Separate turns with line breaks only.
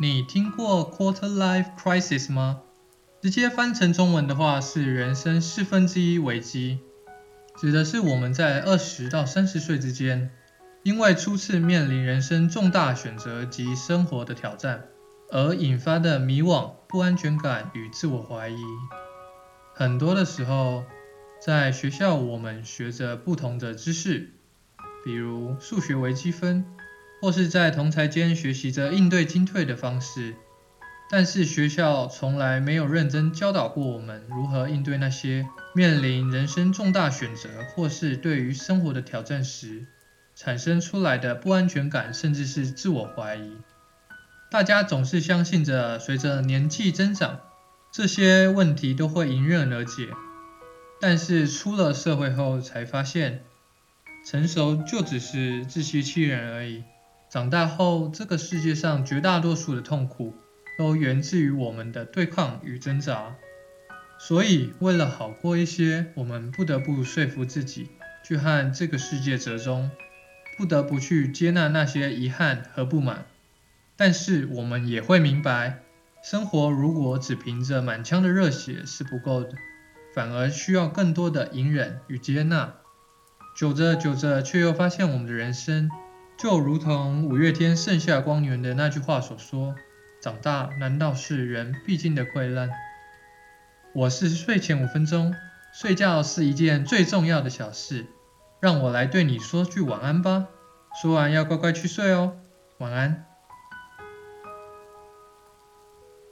你听过 Quarter Life Crisis 吗？直接翻成中文的话是人生四分之一危机，指的是我们在二十到三十岁之间，因为初次面临人生重大选择及生活的挑战，而引发的迷惘、不安全感与自我怀疑。很多的时候，在学校我们学着不同的知识，比如数学微积分。或是在同侪间学习着应对进退的方式，但是学校从来没有认真教导过我们如何应对那些面临人生重大选择或是对于生活的挑战时产生出来的不安全感，甚至是自我怀疑。大家总是相信着，随着年纪增长，这些问题都会迎刃而解。但是出了社会后才发现，成熟就只是自欺欺人而已。长大后，这个世界上绝大多数的痛苦都源自于我们的对抗与挣扎。所以，为了好过一些，我们不得不说服自己去和这个世界折中，不得不去接纳那些遗憾和不满。但是，我们也会明白，生活如果只凭着满腔的热血是不够的，反而需要更多的隐忍与接纳。久着久着，却又发现我们的人生。就如同五月天《盛夏光年》的那句话所说：“长大难道是人必经的溃烂？”我是睡前五分钟，睡觉是一件最重要的小事，让我来对你说句晚安吧。说完要乖乖去睡哦，晚安。